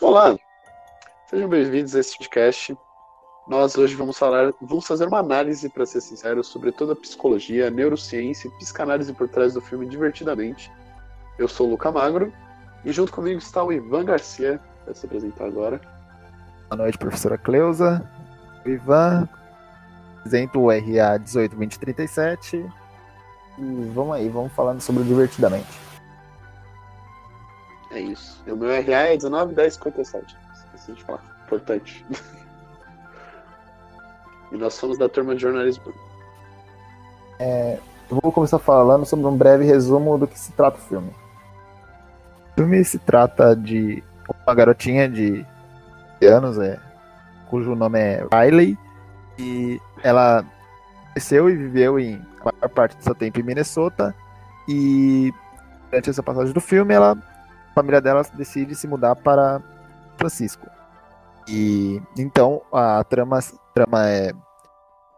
Olá, sejam bem-vindos a esse podcast. Nós hoje vamos falar, vamos fazer uma análise, para ser sincero, sobre toda a psicologia, neurociência e psicanálise por trás do filme Divertidamente. Eu sou o Luca Magro e junto comigo está o Ivan Garcia, vai se apresentar agora. Boa noite, professora Cleusa. O Ivan, apresento o RA 182037 e vamos aí, vamos falando sobre o Divertidamente. É isso. O meu RA é 191057. Esqueci de falar. Importante. e nós somos da turma de jornalismo. É, eu vou começar falando sobre um breve resumo do que se trata o filme. O filme se trata de uma garotinha de anos, é, cujo nome é Riley, e ela cresceu e viveu em a maior parte do seu tempo em Minnesota, e durante essa passagem do filme ela família dela decide se mudar para Francisco. E então a trama, trama é,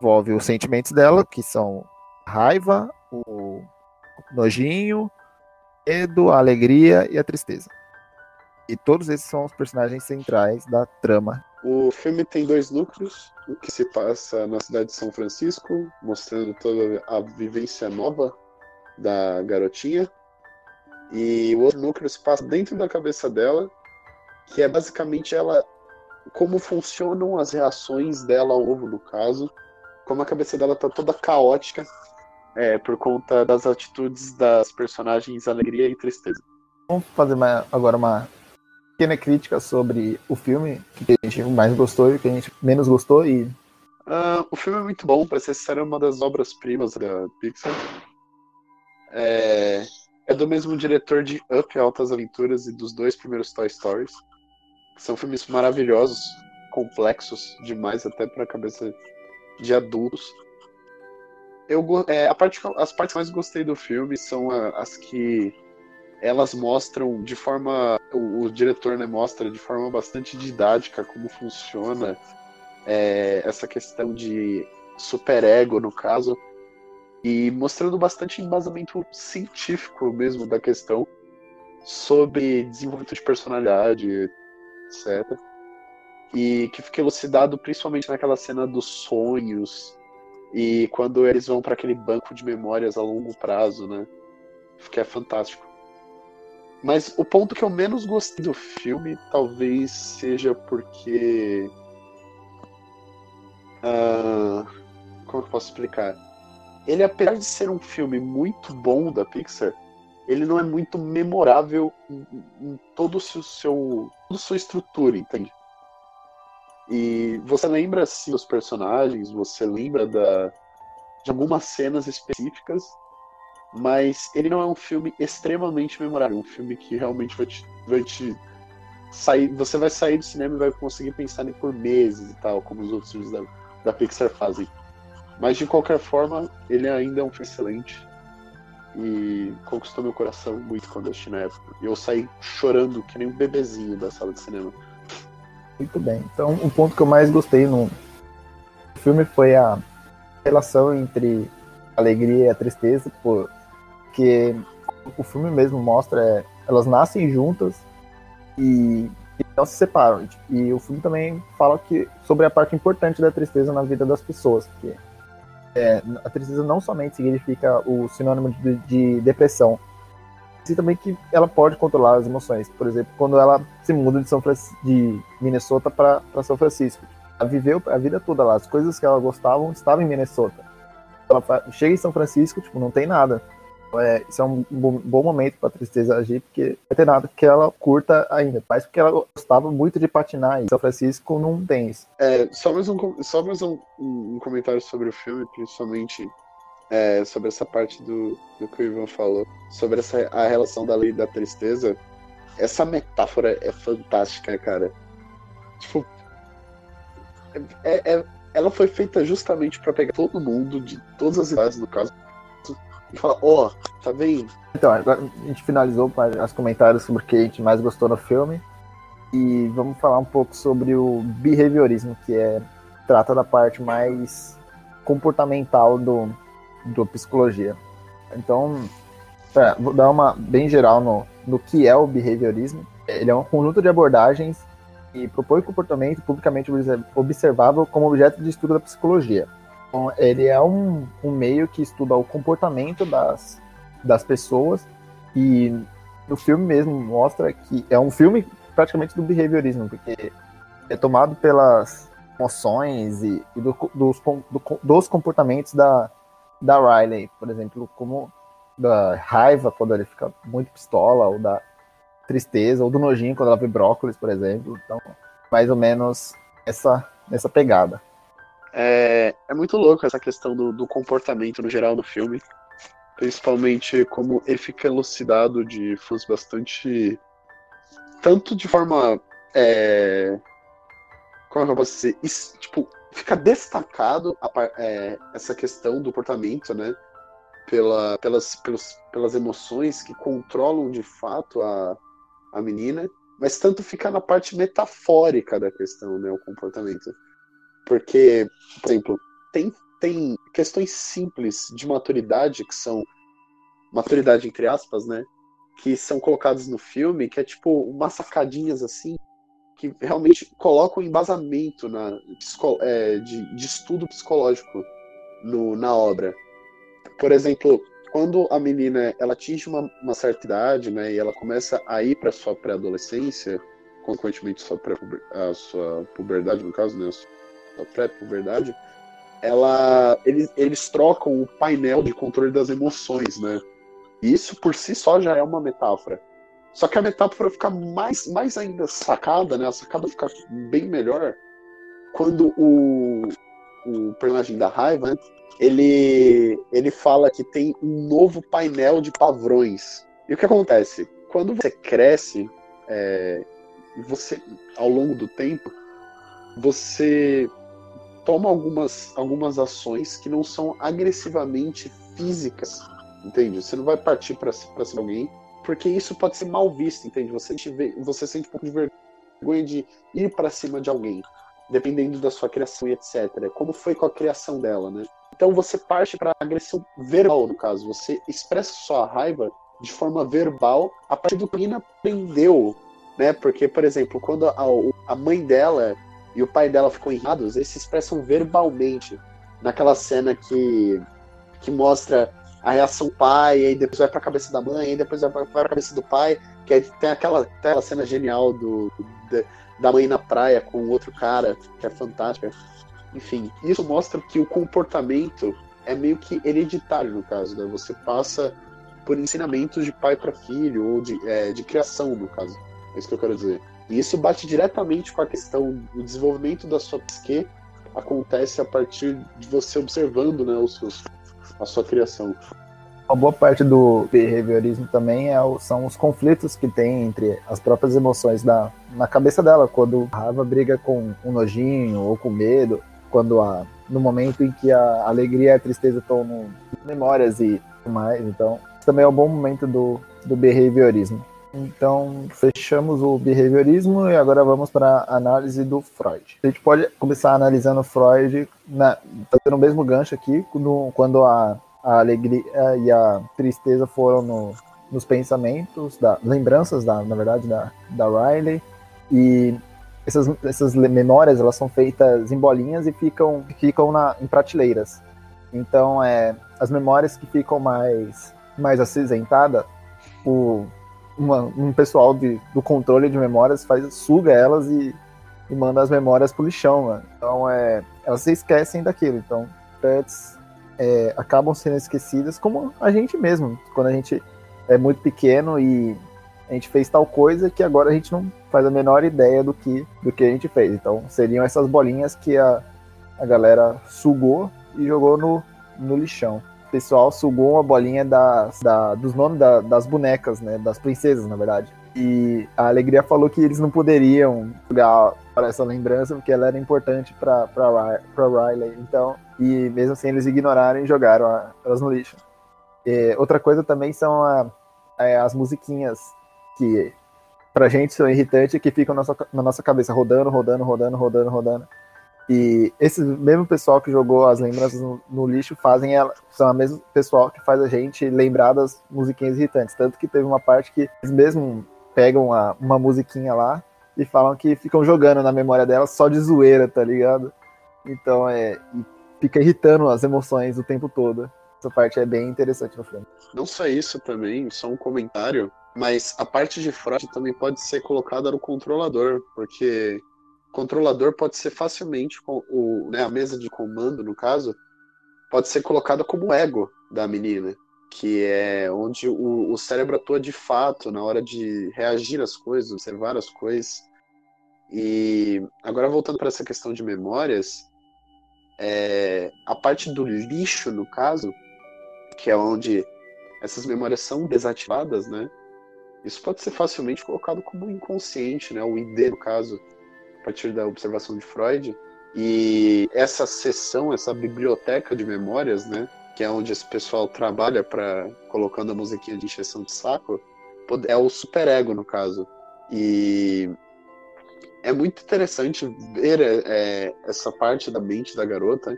envolve os sentimentos dela, que são raiva, o nojinho, medo, a alegria e a tristeza. E todos esses são os personagens centrais da trama. O filme tem dois núcleos, o que se passa na cidade de São Francisco, mostrando toda a vivência nova da garotinha, e o outro núcleo se passa dentro da cabeça dela, que é basicamente ela como funcionam as reações dela ao ovo, no caso, como a cabeça dela tá toda caótica é, por conta das atitudes das personagens alegria e tristeza. Vamos fazer uma, agora uma pequena crítica sobre o filme, o que a gente mais gostou e o que a gente menos gostou e uh, o filme é muito bom, para ser sincero, é uma das obras primas da Pixar. É, é do mesmo diretor de Up Altas Aventuras e dos dois primeiros Toy Stories. São filmes maravilhosos, complexos demais até para a cabeça de adultos. Eu, é, a parte, as partes que mais gostei do filme são as que elas mostram de forma. O, o diretor né, mostra de forma bastante didática como funciona é, essa questão de superego, no caso, e mostrando bastante embasamento científico mesmo da questão sobre desenvolvimento de personalidade, etc. E que fica elucidado principalmente naquela cena dos sonhos e quando eles vão para aquele banco de memórias a longo prazo, né? Que é fantástico. Mas o ponto que eu menos gostei do filme talvez seja porque. Uh, como eu posso explicar? Ele, apesar de ser um filme muito bom da Pixar, ele não é muito memorável em, em todo o seu, toda a sua estrutura, entende? E você lembra assim dos personagens, você lembra da, de algumas cenas específicas, mas ele não é um filme extremamente memorável, um filme que realmente vai te, vai te sair, você vai sair do cinema e vai conseguir pensar nele por meses e tal, como os outros filmes da, da Pixar fazem. Mas de qualquer forma, ele ainda é um filme excelente. E conquistou meu coração muito quando eu assisti na época. E eu saí chorando que nem um bebezinho da sala de cinema. Muito bem. Então, o ponto que eu mais gostei no filme foi a relação entre a alegria e a tristeza, porque o filme mesmo mostra é, elas nascem juntas e, e, se separam. E o filme também fala que sobre a parte importante da tristeza na vida das pessoas, que é, a tristeza não somente significa o sinônimo de, de depressão, e também que ela pode controlar as emoções. Por exemplo, quando ela se muda de, São Francisco, de Minnesota para São Francisco. Ela viveu a vida toda lá. As coisas que ela gostava estavam em Minnesota. Ela chega em São Francisco, tipo, não tem nada. É, isso é um bom momento para a tristeza agir, porque não tem nada que ela curta ainda. Mas porque ela gostava muito de patinar e São Francisco não tem isso. É, só mais, um, só mais um, um comentário sobre o filme, principalmente é, sobre essa parte do, do que o Ivan falou, sobre essa, a relação da lei da tristeza. Essa metáfora é fantástica, cara. Tipo, é, é, ela foi feita justamente para pegar todo mundo, de todas as idades, no caso, fala, ó, oh, tá vendo? Então, agora a gente finalizou os comentários sobre o que a gente mais gostou no filme. E vamos falar um pouco sobre o behaviorismo, que é trata da parte mais comportamental do, do psicologia. Então, é, vou dar uma bem geral no, no que é o behaviorismo. Ele é um conjunto de abordagens e propõe comportamento publicamente observável como objeto de estudo da psicologia. Então, ele é um, um meio que estuda o comportamento das, das pessoas e no filme mesmo mostra que é um filme praticamente do behaviorismo, porque é tomado pelas emoções e, e do, dos, do, dos comportamentos da, da Riley, por exemplo, como da raiva quando ele fica muito pistola, ou da tristeza, ou do nojinho quando ela vê brócolis, por exemplo. Então, mais ou menos essa, essa pegada. É, é muito louco essa questão do, do comportamento no geral no filme. Principalmente como ele fica elucidado de formas bastante. Tanto de forma. É, como é que eu posso dizer? Isso, tipo, fica destacado a, é, essa questão do comportamento, né? Pela, pelas, pelos, pelas emoções que controlam de fato a, a menina, mas tanto fica na parte metafórica da questão, né? O comportamento. Porque, por exemplo, tem, tem questões simples de maturidade que são maturidade entre aspas, né? Que são colocadas no filme, que é tipo umas sacadinhas assim que realmente colocam embasamento na, é, de, de, estudo psicológico no, na obra. Por exemplo, quando a menina ela atinge uma, uma certa idade, né, e ela começa a ir para sua pré-adolescência, consequentemente sua pré a sua puberdade no caso, né, a pré-puberdade, ela eles, eles trocam o painel de controle das emoções, né? Isso por si só já é uma metáfora. Só que a metáfora fica mais, mais ainda sacada, né? A sacada fica bem melhor quando o, o personagem da raiva, né? ele, ele fala que tem um novo painel de pavrões. E o que acontece? Quando você cresce, é, você ao longo do tempo, você toma algumas, algumas ações que não são agressivamente físicas, entende? Você não vai partir para cima de alguém porque isso pode ser mal visto, entende? Você, vê, você sente um pouco de vergonha de ir para cima de alguém, dependendo da sua criação e etc. Como foi com a criação dela, né? Então você parte para agressão verbal, no caso. Você expressa sua raiva de forma verbal a partir do que a menina aprendeu, né? Porque, por exemplo, quando a, a mãe dela e o pai dela ficam irritados, eles se expressam verbalmente. Naquela cena que, que mostra a reação do pai, aí depois vai pra cabeça da mãe, aí depois vai pra cabeça do pai, que aí tem aquela, aquela cena genial do, do, da mãe na praia com outro cara, que é fantástica. Enfim, isso mostra que o comportamento é meio que hereditário no caso, né? Você passa por ensinamentos de pai para filho, ou de, é, de criação, no caso. É isso que eu quero dizer. E isso bate diretamente com a questão do desenvolvimento da sua psique, acontece a partir de você observando né, os seus a sua criação. Uma boa parte do behaviorismo também é, são os conflitos que tem entre as próprias emoções da, na cabeça dela, quando a raiva briga com um nojinho ou com medo, quando a, no momento em que a alegria e a tristeza estão memórias e mais. Então, também é um bom momento do, do behaviorismo. Então, fechamos o behaviorismo e agora vamos para a análise do Freud. A gente pode começar analisando Freud, na, tá tendo o mesmo gancho aqui, no, quando a, a, alegria e a tristeza foram no, nos pensamentos, da, lembranças, da, na verdade, da, da Riley, e essas, essas memórias elas são feitas em bolinhas e ficam, ficam na, em prateleiras. Então, é, as memórias que ficam mais, mais acinzentadas, o uma, um pessoal de, do controle de memórias faz, suga elas e, e manda as memórias pro lixão, mano. Então, é, elas se esquecem daquilo. Então, pets é, acabam sendo esquecidas como a gente mesmo. Quando a gente é muito pequeno e a gente fez tal coisa que agora a gente não faz a menor ideia do que, do que a gente fez. Então, seriam essas bolinhas que a, a galera sugou e jogou no, no lixão pessoal sugou uma bolinha das, da, dos nomes da, das bonecas, né? Das princesas, na verdade. E a Alegria falou que eles não poderiam jogar para essa lembrança porque ela era importante para Riley. Então, e mesmo assim eles ignoraram e jogaram a, elas no lixo. E outra coisa também são a, a, é, as musiquinhas que pra gente são irritantes que ficam na nossa, na nossa cabeça rodando, rodando, rodando, rodando, rodando. E esse mesmo pessoal que jogou as lembranças no, no, lixo fazem ela, são o mesmo pessoal que faz a gente lembrar das musiquinhas irritantes. Tanto que teve uma parte que eles mesmo pegam uma, uma musiquinha lá e falam que ficam jogando na memória dela só de zoeira, tá ligado? Então é. fica irritando as emoções o tempo todo. Essa parte é bem interessante no filme. Não só isso também, só um comentário, mas a parte de Freud também pode ser colocada no controlador, porque controlador pode ser facilmente, o, né, a mesa de comando, no caso, pode ser colocada como ego da menina, que é onde o, o cérebro atua de fato na hora de reagir às coisas, observar as coisas. E agora voltando para essa questão de memórias, é, a parte do lixo, no caso, que é onde essas memórias são desativadas, né? Isso pode ser facilmente colocado como inconsciente, né? O ID, no caso, a partir da observação de Freud. E essa sessão, essa biblioteca de memórias, né, que é onde esse pessoal trabalha para colocando a musiquinha de encheção de saco, é o superego no caso. E é muito interessante ver é, essa parte da mente da garota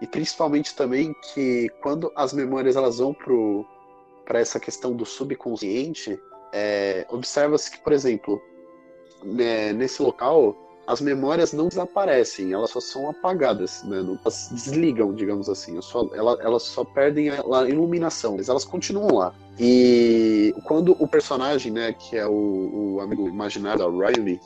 e principalmente também que quando as memórias elas vão para essa questão do subconsciente, é, observa-se que, por exemplo, né, nesse local as memórias não desaparecem, elas só são apagadas, né? elas desligam, digamos assim, só, elas, elas só perdem a, a, iluminação, mas elas continuam lá. E quando o personagem, né, que é o, o amigo imaginário da Riley,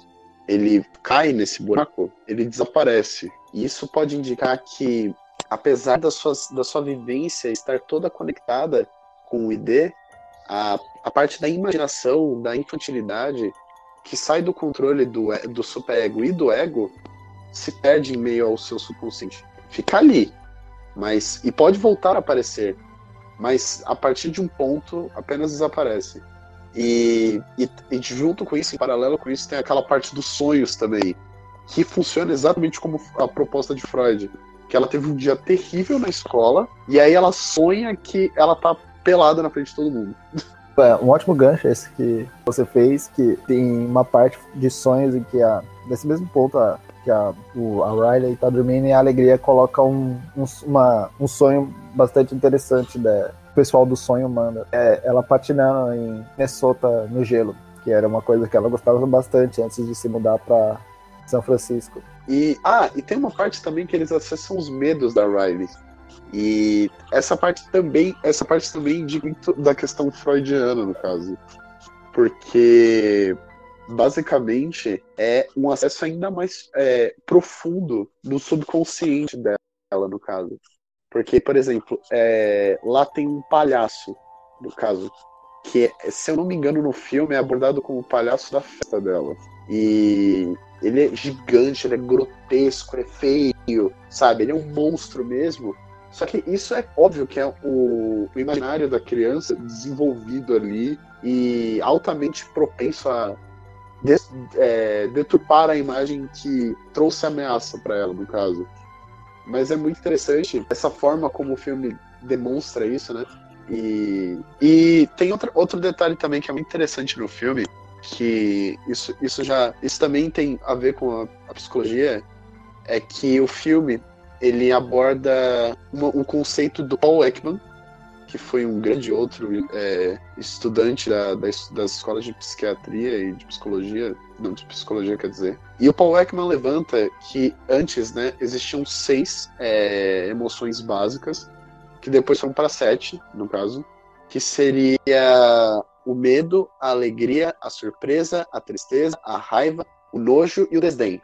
ele cai nesse buraco, ele desaparece. E isso pode indicar que, apesar da sua, da sua vivência estar toda conectada com o ID, a, a parte da imaginação, da infantilidade, que sai do controle do, do superego e do ego se perde em meio ao seu subconsciente. Fica ali, mas e pode voltar a aparecer, mas a partir de um ponto apenas desaparece. E, e, e, junto com isso, em paralelo com isso, tem aquela parte dos sonhos também, que funciona exatamente como a proposta de Freud. Que ela teve um dia terrível na escola, e aí ela sonha que ela tá pelada na frente de todo mundo. É um ótimo gancho esse que você fez, que tem uma parte de sonhos em que a, nesse mesmo ponto a, que a, o, a Riley tá dormindo e a Alegria coloca um, um, uma, um sonho bastante interessante da o pessoal do sonho manda. É, ela patinando em Minnesota no gelo, que era uma coisa que ela gostava bastante antes de se mudar para São Francisco. E ah, e tem uma parte também que eles acessam os medos da Riley. E essa parte também, essa parte também indica muito da questão freudiana, no caso. Porque basicamente é um acesso ainda mais é, profundo no subconsciente dela, no caso. Porque, por exemplo, é, lá tem um palhaço, no caso, que, se eu não me engano, no filme é abordado como o palhaço da festa dela. E ele é gigante, ele é grotesco, é feio, sabe? Ele é um monstro mesmo. Só que isso é óbvio que é o, imaginário da criança desenvolvido ali e altamente propenso a des, é, deturpar a imagem que trouxe ameaça para ela, no caso. Mas é muito interessante essa forma como o filme demonstra isso, né? E, e tem outro, outro detalhe também que é muito interessante no filme, que isso, isso já isso também tem a ver com a, a psicologia, é que o filme ele aborda uma, um conceito do Paul Ekman, que foi um grande outro é, estudante da, das, das escolas de psiquiatria e de psicologia, não de psicologia quer dizer. E o Paul Ekman levanta que antes, né, existiam seis é, emoções básicas, que depois foram para sete, no caso, que seria o medo, a alegria, a surpresa, a tristeza, a raiva, o nojo e o desdém.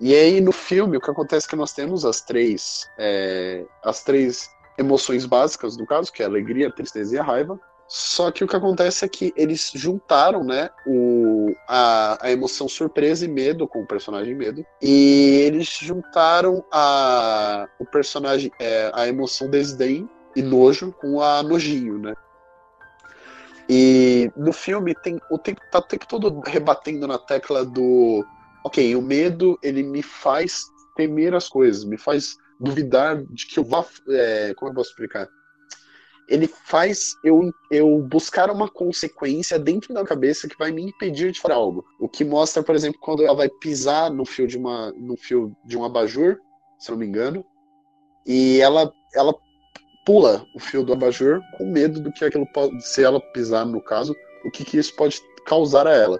E aí no filme o que acontece é que nós temos as três é, as três emoções básicas no caso que é a alegria, a tristeza e a raiva. Só que o que acontece é que eles juntaram, né, o, a, a emoção surpresa e medo com o personagem medo. E eles juntaram a, o personagem, é, a emoção desdém e nojo com a nojinho, né? E no filme tem o tempo, tá o tempo todo rebatendo na tecla do ok, o medo ele me faz temer as coisas, me faz duvidar de que eu vá. É, como eu posso explicar? Ele faz eu, eu buscar uma consequência dentro da cabeça que vai me impedir de fazer algo. O que mostra, por exemplo, quando ela vai pisar no fio de uma no fio de um abajur, se não me engano, e ela ela pula o fio do abajur com medo do que aquilo pode, se ela pisar no caso, o que, que isso pode causar a ela.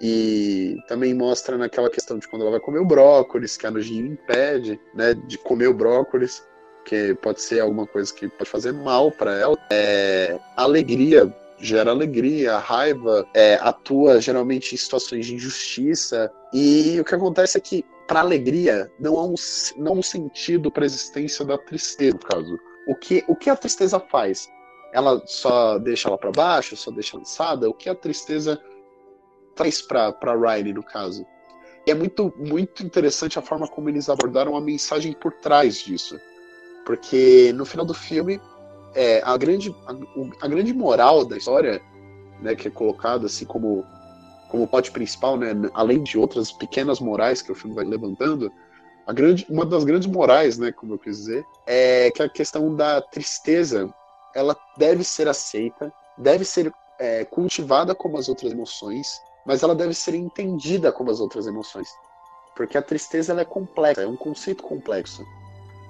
E também mostra naquela questão de quando ela vai comer o brócolis, que a nojinha impede, né, de comer o brócolis, que pode ser alguma coisa que pode fazer mal para ela. É, alegria gera alegria, a raiva é, atua geralmente em situações de injustiça. E o que acontece é que, para alegria, não há um, não há um sentido para a existência da tristeza, no caso. O que, o que a tristeza faz? Ela só deixa ela para baixo, só deixa lançada? O que a tristeza traz para Riley, no caso. E é muito, muito interessante a forma como eles abordaram a mensagem por trás disso. Porque no final do filme, é, a, grande, a, a grande moral da história, né, que é colocada assim como, como plot principal, né, além de outras pequenas morais que o filme vai levantando, a grande, uma das grandes morais, né, como eu quis dizer, é que a questão da tristeza ela deve ser aceita, deve ser é, cultivada como as outras emoções, mas ela deve ser entendida como as outras emoções. Porque a tristeza ela é complexa, é um conceito complexo.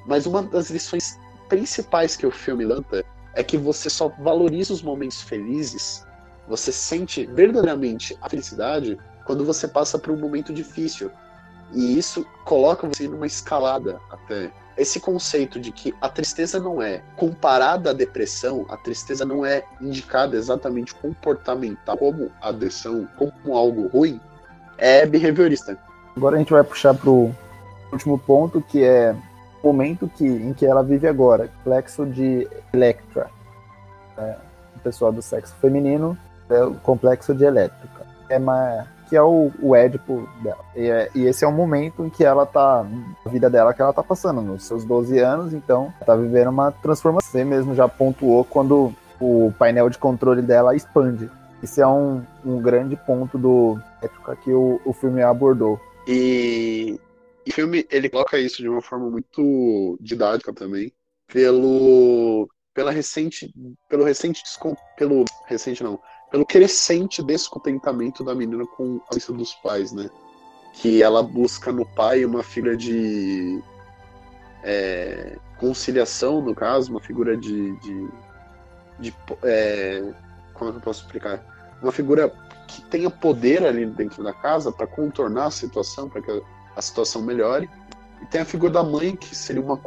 Mas uma das lições principais que o filme lança é que você só valoriza os momentos felizes, você sente verdadeiramente a felicidade quando você passa por um momento difícil. E isso coloca você numa escalada até esse conceito de que a tristeza não é comparada à depressão, a tristeza não é indicada exatamente comportamental como a depressão, como algo ruim, é behaviorista. Agora a gente vai puxar para o último ponto, que é o momento que, em que ela vive agora, complexo de Electra. É, o pessoal do sexo feminino é o complexo de Elétrica. É uma que é o, o Édipo dela. E, é, e, esse é o momento em que ela tá, a vida dela que ela tá passando, nos seus 12 anos, então tá vivendo uma transformação. Você mesmo já pontuou quando o painel de controle dela expande. Esse é um, um grande ponto do época que o, o filme abordou. E, e o filme ele coloca isso de uma forma muito didática também, pelo pela recente pelo recente pelo recente não pelo crescente descontentamento da menina com a ausência dos pais, né? Que ela busca no pai uma figura de é, conciliação, no caso, uma figura de. de, de é, como é que eu posso explicar? Uma figura que tenha poder ali dentro da casa para contornar a situação, para que a situação melhore. E tem a figura da mãe, que seria uma,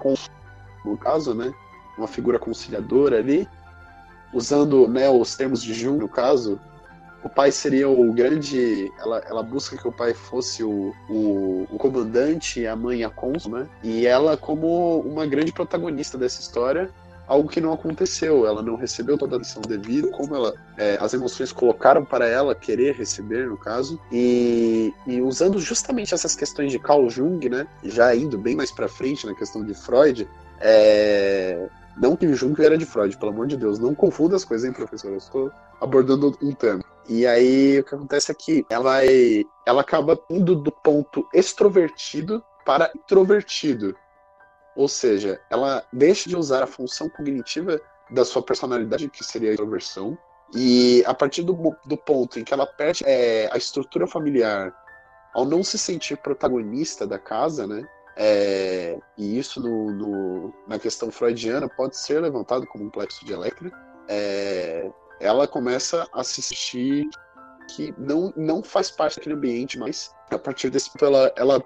no caso, né? Uma figura conciliadora ali, usando né, os termos de Jung, no caso, o pai seria o grande. Ela, ela busca que o pai fosse o, o, o comandante a mãe a cônsul, né? E ela, como uma grande protagonista dessa história, algo que não aconteceu. Ela não recebeu toda a atenção devida, como ela, é, as emoções colocaram para ela querer receber, no caso. E, e, usando justamente essas questões de Carl Jung, né? Já indo bem mais para frente na questão de Freud, é, não que Jung era de Freud, pelo amor de Deus. Não confunda as coisas, hein, professor? Eu estou abordando um tema. E aí o que acontece é que ela, ela acaba indo do ponto extrovertido para introvertido. Ou seja, ela deixa de usar a função cognitiva da sua personalidade, que seria a introversão, e a partir do, do ponto em que ela perde é, a estrutura familiar, ao não se sentir protagonista da casa, né? É, e isso no, no, na questão freudiana pode ser levantado como um complexo de Electra. É, ela começa a se sentir que não, não faz parte daquele ambiente, mas a partir desse ponto ela, ela,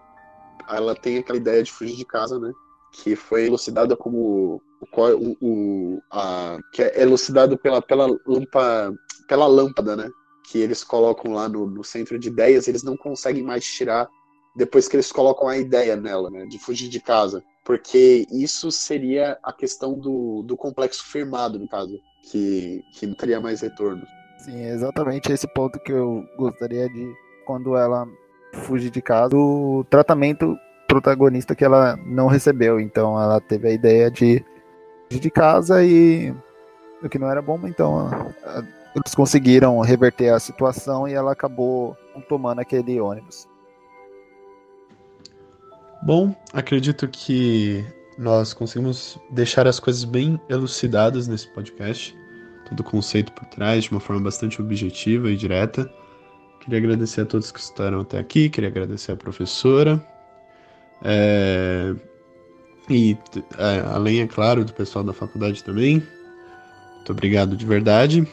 ela tem aquela ideia de fugir de casa, né? Que foi elucidada como o, o, a, que é elucidado pela, pela, lampa, pela lâmpada, né? Que eles colocam lá no, no centro de ideias, eles não conseguem mais tirar depois que eles colocam a ideia nela, né, de fugir de casa. Porque isso seria a questão do, do complexo firmado, no caso, que, que não teria mais retorno. Sim, exatamente esse ponto que eu gostaria de, quando ela fugir de casa, o tratamento protagonista que ela não recebeu. Então ela teve a ideia de fugir de casa e o que não era bom, então eles conseguiram reverter a situação e ela acabou tomando aquele ônibus. Bom, acredito que nós conseguimos deixar as coisas bem elucidadas nesse podcast, todo o conceito por trás, de uma forma bastante objetiva e direta. Queria agradecer a todos que estaram até aqui, queria agradecer a professora. É... E é, além, é claro, do pessoal da faculdade também. Muito obrigado de verdade.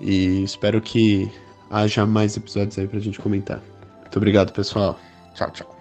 E espero que haja mais episódios aí pra gente comentar. Muito obrigado, pessoal. Tchau, tchau.